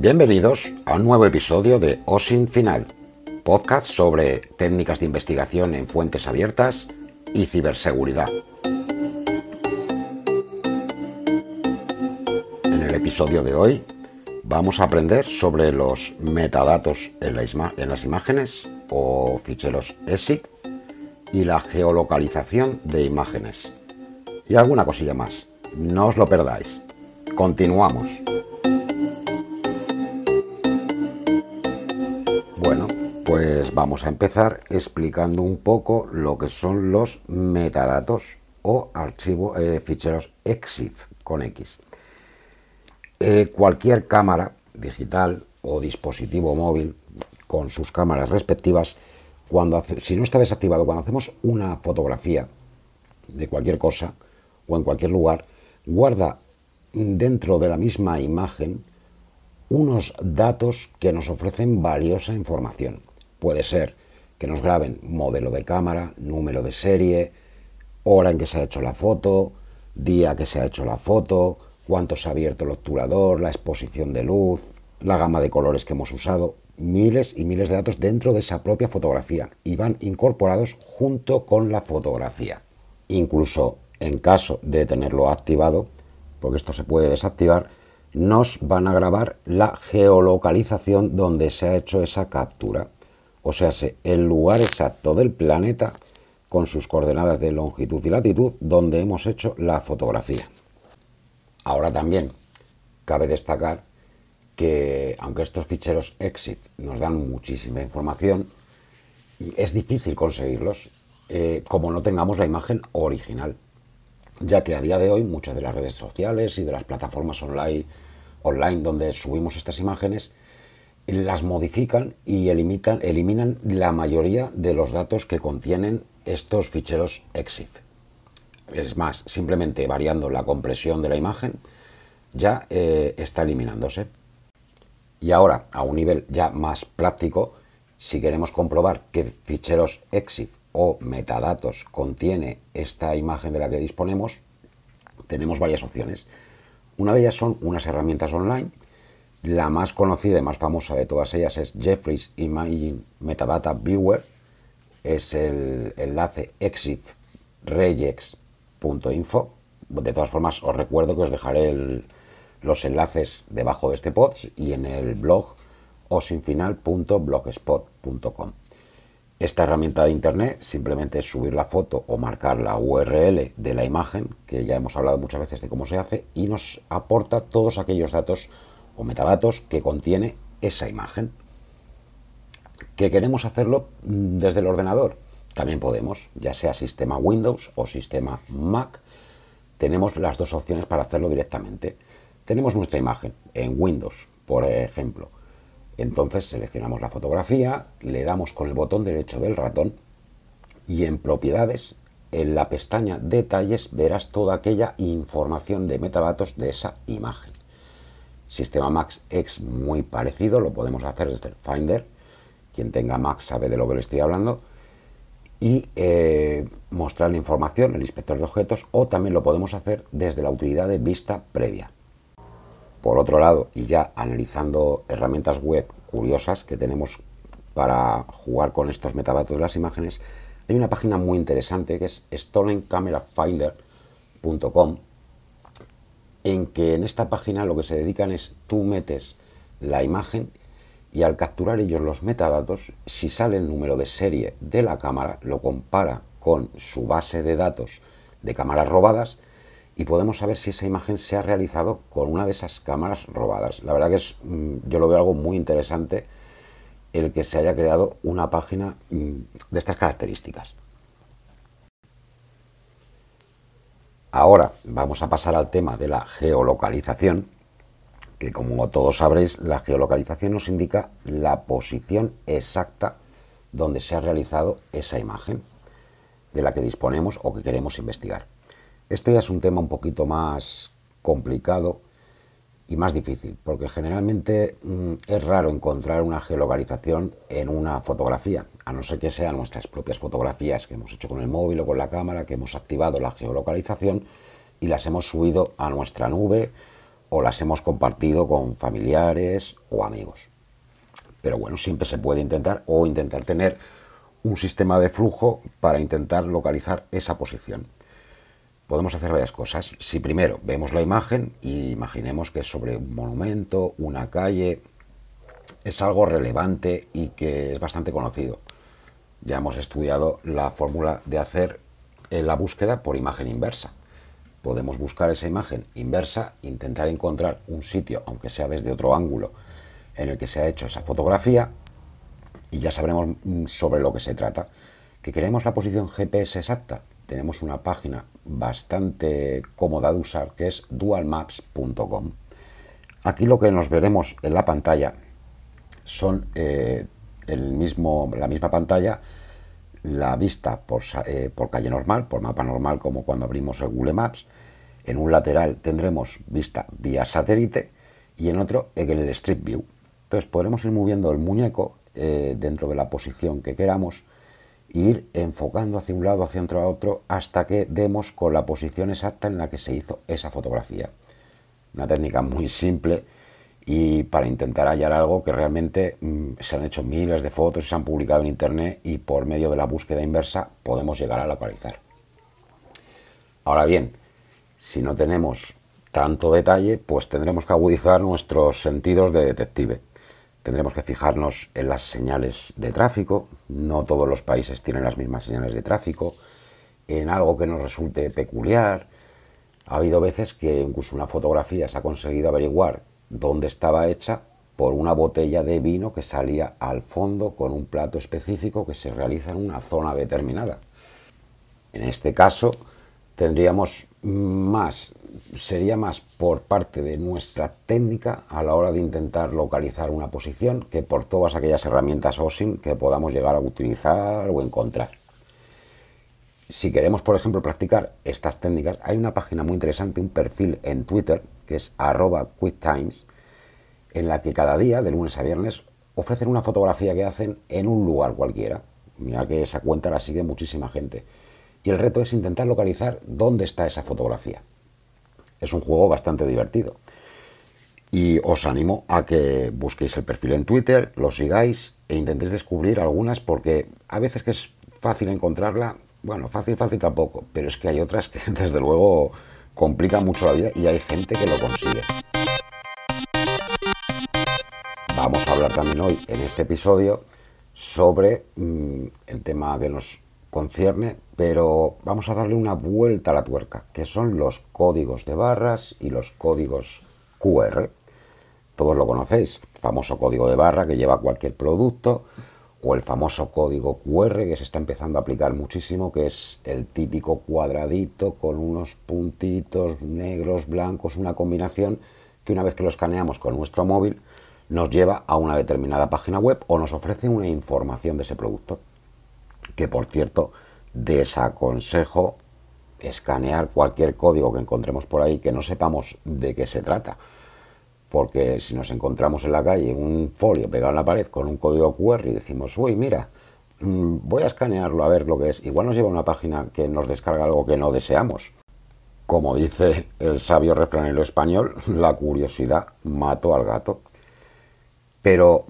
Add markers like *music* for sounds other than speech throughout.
Bienvenidos a un nuevo episodio de OSIN Final, podcast sobre técnicas de investigación en fuentes abiertas y ciberseguridad. En el episodio de hoy vamos a aprender sobre los metadatos en, las imágenes o ficheros ESIC y la geolocalización de imágenes. Y alguna cosilla más. No os lo perdáis. Continuamos. Pues vamos a empezar explicando un poco lo que son los metadatos o archivos, eh, ficheros EXIF con X. Eh, cualquier cámara digital o dispositivo móvil con sus cámaras respectivas, cuando si no está desactivado, cuando hacemos una fotografía de cualquier cosa o en cualquier lugar, guarda dentro de la misma imagen unos datos que nos ofrecen valiosa información. Puede ser que nos graben modelo de cámara, número de serie, hora en que se ha hecho la foto, día que se ha hecho la foto, cuánto se ha abierto el obturador, la exposición de luz, la gama de colores que hemos usado, miles y miles de datos dentro de esa propia fotografía y van incorporados junto con la fotografía. Incluso en caso de tenerlo activado, porque esto se puede desactivar, nos van a grabar la geolocalización donde se ha hecho esa captura. O sea, el lugar exacto del planeta con sus coordenadas de longitud y latitud donde hemos hecho la fotografía. Ahora también cabe destacar que aunque estos ficheros EXIT nos dan muchísima información, es difícil conseguirlos eh, como no tengamos la imagen original, ya que a día de hoy muchas de las redes sociales y de las plataformas online, online donde subimos estas imágenes las modifican y eliminan, la mayoría de los datos que contienen estos ficheros EXIF. Es más, simplemente variando la compresión de la imagen ya eh, está eliminándose. Y ahora, a un nivel ya más práctico, si queremos comprobar qué ficheros EXIF o metadatos contiene esta imagen de la que disponemos, tenemos varias opciones. Una de ellas son unas herramientas online. La más conocida y más famosa de todas ellas es Jeffries Imaging Metadata Viewer. Es el enlace exifregex info. De todas formas, os recuerdo que os dejaré los enlaces debajo de este post y en el blog osinfinal.blogspot.com. Esta herramienta de internet simplemente es subir la foto o marcar la URL de la imagen, que ya hemos hablado muchas veces de cómo se hace, y nos aporta todos aquellos datos o metadatos que contiene esa imagen. ¿Que queremos hacerlo desde el ordenador? También podemos, ya sea sistema Windows o sistema Mac, tenemos las dos opciones para hacerlo directamente. Tenemos nuestra imagen en Windows, por ejemplo. Entonces seleccionamos la fotografía, le damos con el botón derecho del ratón y en propiedades, en la pestaña detalles, verás toda aquella información de metadatos de esa imagen. Sistema Mac es muy parecido, lo podemos hacer desde el Finder. Quien tenga Mac sabe de lo que le estoy hablando y eh, mostrar la información, el inspector de objetos, o también lo podemos hacer desde la utilidad de vista previa. Por otro lado, y ya analizando herramientas web curiosas que tenemos para jugar con estos metadatos de las imágenes, hay una página muy interesante que es stolencamerafinder.com en que en esta página lo que se dedican es tú metes la imagen y al capturar ellos los metadatos, si sale el número de serie de la cámara, lo compara con su base de datos de cámaras robadas y podemos saber si esa imagen se ha realizado con una de esas cámaras robadas. La verdad que es, mm, yo lo veo algo muy interesante el que se haya creado una página mm, de estas características. Ahora vamos a pasar al tema de la geolocalización que como todos sabréis, la geolocalización nos indica la posición exacta donde se ha realizado esa imagen de la que disponemos o que queremos investigar. Este ya es un tema un poquito más complicado y más difícil, porque generalmente mm, es raro encontrar una geolocalización en una fotografía, a no ser que sean nuestras propias fotografías que hemos hecho con el móvil o con la cámara, que hemos activado la geolocalización y las hemos subido a nuestra nube o las hemos compartido con familiares o amigos. Pero bueno, siempre se puede intentar o intentar tener un sistema de flujo para intentar localizar esa posición. Podemos hacer varias cosas. Si primero vemos la imagen y imaginemos que es sobre un monumento, una calle, es algo relevante y que es bastante conocido. Ya hemos estudiado la fórmula de hacer eh, la búsqueda por imagen inversa. Podemos buscar esa imagen inversa, intentar encontrar un sitio, aunque sea desde otro ángulo, en el que se ha hecho esa fotografía y ya sabremos mm, sobre lo que se trata. ¿Que queremos la posición GPS exacta? Tenemos una página bastante cómoda de usar que es dualmaps.com. Aquí lo que nos veremos en la pantalla son eh, el mismo, la misma pantalla, la vista por, eh, por calle normal, por mapa normal, como cuando abrimos el Google Maps. En un lateral tendremos vista vía satélite y en otro en el Street View. Entonces podremos ir moviendo el muñeco eh, dentro de la posición que queramos ir enfocando hacia un lado, hacia otro, hasta que demos con la posición exacta en la que se hizo esa fotografía. Una técnica muy simple y para intentar hallar algo que realmente mm, se han hecho miles de fotos y se han publicado en internet y por medio de la búsqueda inversa podemos llegar a localizar. Ahora bien, si no tenemos tanto detalle, pues tendremos que agudizar nuestros sentidos de detective. Tendremos que fijarnos en las señales de tráfico, no todos los países tienen las mismas señales de tráfico, en algo que nos resulte peculiar. Ha habido veces que incluso una fotografía se ha conseguido averiguar dónde estaba hecha por una botella de vino que salía al fondo con un plato específico que se realiza en una zona determinada. En este caso tendríamos más sería más por parte de nuestra técnica a la hora de intentar localizar una posición que por todas aquellas herramientas OSIM que podamos llegar a utilizar o encontrar. Si queremos, por ejemplo, practicar estas técnicas, hay una página muy interesante, un perfil en Twitter, que es arroba QuickTimes, en la que cada día, de lunes a viernes, ofrecen una fotografía que hacen en un lugar cualquiera. Mira que esa cuenta la sigue muchísima gente. Y el reto es intentar localizar dónde está esa fotografía. Es un juego bastante divertido. Y os animo a que busquéis el perfil en Twitter, lo sigáis e intentéis descubrir algunas porque a veces que es fácil encontrarla, bueno, fácil, fácil tampoco, pero es que hay otras que *laughs* desde luego complican mucho la vida y hay gente que lo consigue. Vamos a hablar también hoy en este episodio sobre mm, el tema que nos concierne, pero vamos a darle una vuelta a la tuerca, que son los códigos de barras y los códigos QR. Todos lo conocéis, famoso código de barra que lleva cualquier producto, o el famoso código QR que se está empezando a aplicar muchísimo, que es el típico cuadradito con unos puntitos negros, blancos, una combinación que una vez que lo escaneamos con nuestro móvil nos lleva a una determinada página web o nos ofrece una información de ese producto que por cierto desaconsejo escanear cualquier código que encontremos por ahí que no sepamos de qué se trata. Porque si nos encontramos en la calle un folio pegado en la pared con un código QR y decimos, uy, mira, mm, voy a escanearlo a ver lo que es, igual nos lleva una página que nos descarga algo que no deseamos. Como dice el sabio refranero español, la curiosidad mató al gato. Pero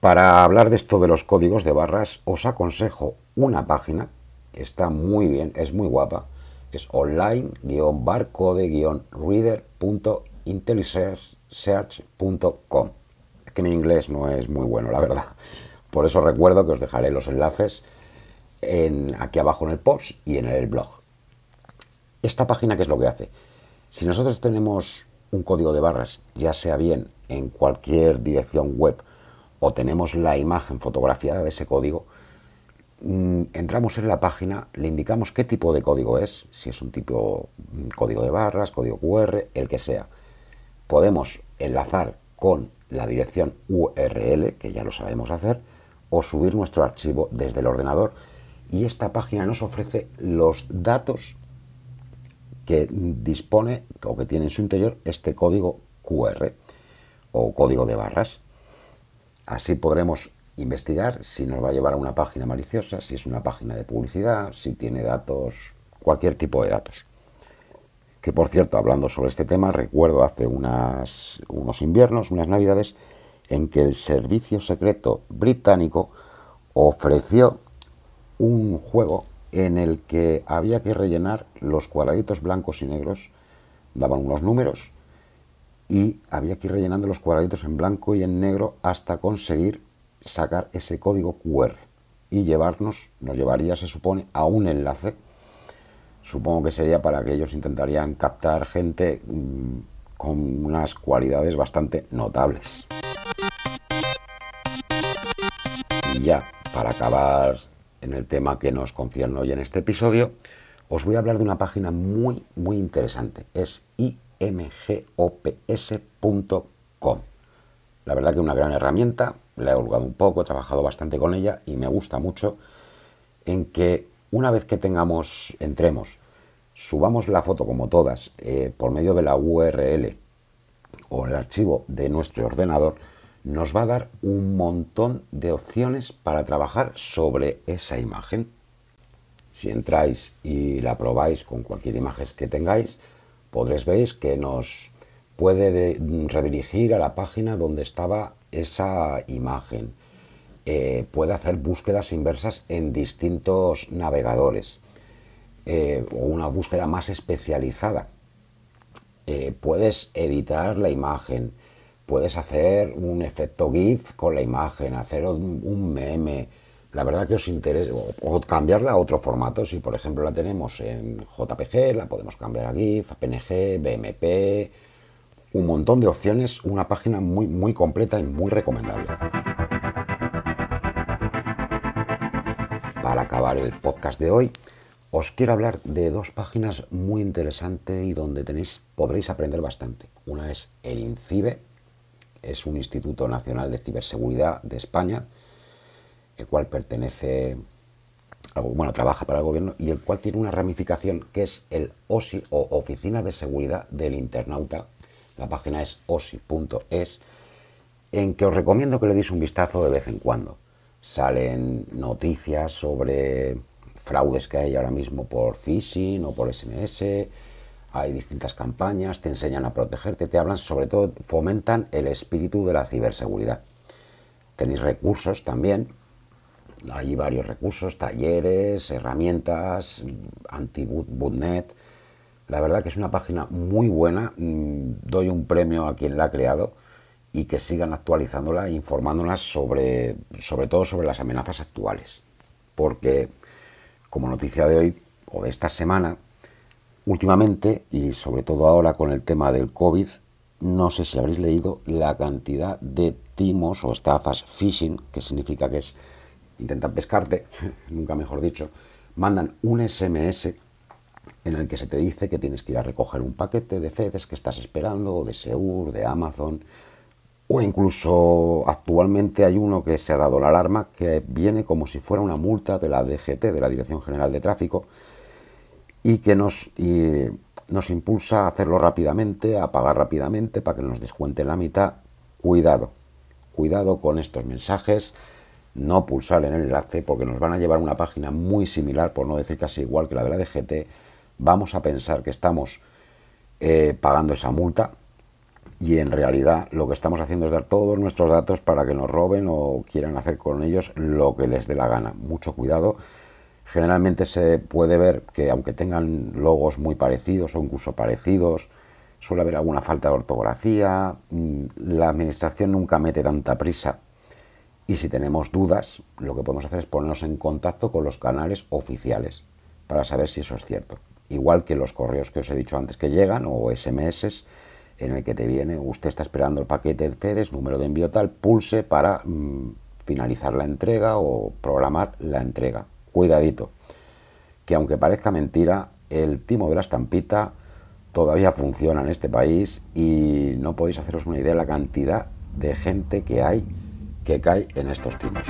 para hablar de esto de los códigos de barras, os aconsejo una página, está muy bien, es muy guapa, es online-barcode-reader.intellisearch.com. Que mi inglés no es muy bueno, la verdad. Por eso recuerdo que os dejaré los enlaces en, aquí abajo en el post y en el blog. Esta página, ¿qué es lo que hace? Si nosotros tenemos un código de barras, ya sea bien en cualquier dirección web o tenemos la imagen fotografiada de ese código, mm, entramos en la página, le indicamos qué tipo de código es, si es un tipo mm, código de barras, código QR, el que sea. Podemos enlazar con la dirección URL, que ya lo sabemos hacer, o subir nuestro archivo desde el ordenador. Y esta página nos ofrece los datos que dispone o que tiene en su interior este código QR o código de barras. Así podremos investigar si nos va a llevar a una página maliciosa, si es una página de publicidad, si tiene datos, cualquier tipo de datos. Que por cierto, hablando sobre este tema, recuerdo hace unas, unos inviernos, unas navidades, en que el servicio secreto británico ofreció un juego en el que había que rellenar los cuadraditos blancos y negros, daban unos números y había que ir rellenando los cuadraditos en blanco y en negro hasta conseguir sacar ese código QR y llevarnos, nos llevaría, se supone, a un enlace. Supongo que sería para que ellos intentarían captar gente mm, con unas cualidades bastante notables. Y ya, para acabar en el tema que nos concierne hoy en este episodio, os voy a hablar de una página muy, muy interesante. Es imgops.com. La verdad que una gran herramienta, la he holgado un poco, he trabajado bastante con ella y me gusta mucho en que una vez que tengamos, entremos, subamos la foto como todas eh, por medio de la URL o el archivo de nuestro ordenador, nos va a dar un montón de opciones para trabajar sobre esa imagen. Si entráis y la probáis con cualquier imagen que tengáis, podréis ver que nos puede redirigir a la página donde estaba esa imagen. Eh, puede hacer búsquedas inversas en distintos navegadores eh, o una búsqueda más especializada. Eh, puedes editar la imagen, puedes hacer un efecto GIF con la imagen, hacer un, meme. La verdad que os interesa, cambiarla a otro formato. Si por ejemplo la tenemos en JPG, la podemos cambiar a GIF, PNG, BMP, un montón de opciones, una página muy, muy completa y muy recomendable. Para acabar el podcast de hoy, os quiero hablar de dos páginas muy interesantes y donde tenéis, podréis aprender bastante. Una es el INCIBE, es un Instituto Nacional de Ciberseguridad de España, el cual pertenece, bueno, trabaja para el gobierno y el cual tiene una ramificación que es el OSI o Oficina de Seguridad del Internauta la página es osi.es, en que os recomiendo que le deis un vistazo de vez en cuando. Salen noticias sobre fraudes que hay ahora mismo por phishing o por SMS, hay distintas campañas, te enseñan a protegerte, te hablan, sobre todo fomentan el espíritu de la ciberseguridad. Tenéis recursos también, hay varios recursos, talleres, herramientas, anti-bootnet, la verdad que es una página muy buena. Mm, doy un premio a quien la ha creado y que sigan actualizándola e informándolas sobre, sobre todo sobre las amenazas actuales. Porque, como noticia de hoy o de esta semana, últimamente y sobre todo ahora con el tema del COVID, no sé si habréis leído la cantidad de timos o estafas phishing, que significa que es intentan pescarte, *laughs* nunca mejor dicho, mandan un SMS en el que se te dice que tienes que ir a recoger un paquete de FEDES que estás esperando, o de Seur, de Amazon, o incluso actualmente hay uno que se ha dado la alarma que viene como si fuera una multa de la DGT, de la Dirección General de Tráfico, y que nos, nos impulsa a hacerlo rápidamente, a pagar rápidamente para que nos descuente la mitad. Cuidado, cuidado con estos mensajes, no pulsar en el enlace porque nos van a llevar a una página muy similar, por no decir casi igual que la de la DGT, vamos a pensar que estamos eh, pagando esa multa y en realidad lo que estamos haciendo es dar todos nuestros datos para que nos roben o quieran hacer con ellos lo que les dé la gana. Mucho cuidado. Generalmente se puede ver que aunque tengan logos muy parecidos o incluso parecidos, suele haber alguna falta de ortografía, mm, la administración nunca mete tanta prisa y si tenemos dudas, lo que podemos hacer es ponernos en contacto con los canales oficiales para saber si eso es cierto igual que los correos que os he dicho antes que llegan o SMS en el que te viene, usted está esperando el paquete de FEDES, número de envío tal, pulse para mm, finalizar la entrega o programar la entrega. Cuidadito, que aunque parezca mentira, el timo de la estampita todavía funciona en este país y no podéis haceros una idea de la cantidad de gente que hay que cae en estos timos.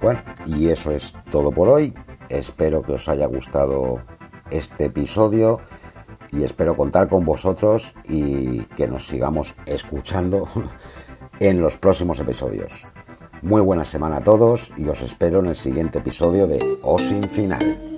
Bueno, y eso es todo por hoy. Espero que os haya gustado este episodio y espero contar con vosotros y que nos sigamos escuchando *laughs* en los próximos episodios. Muy buena semana a todos y os espero en el siguiente episodio de O Sin Final.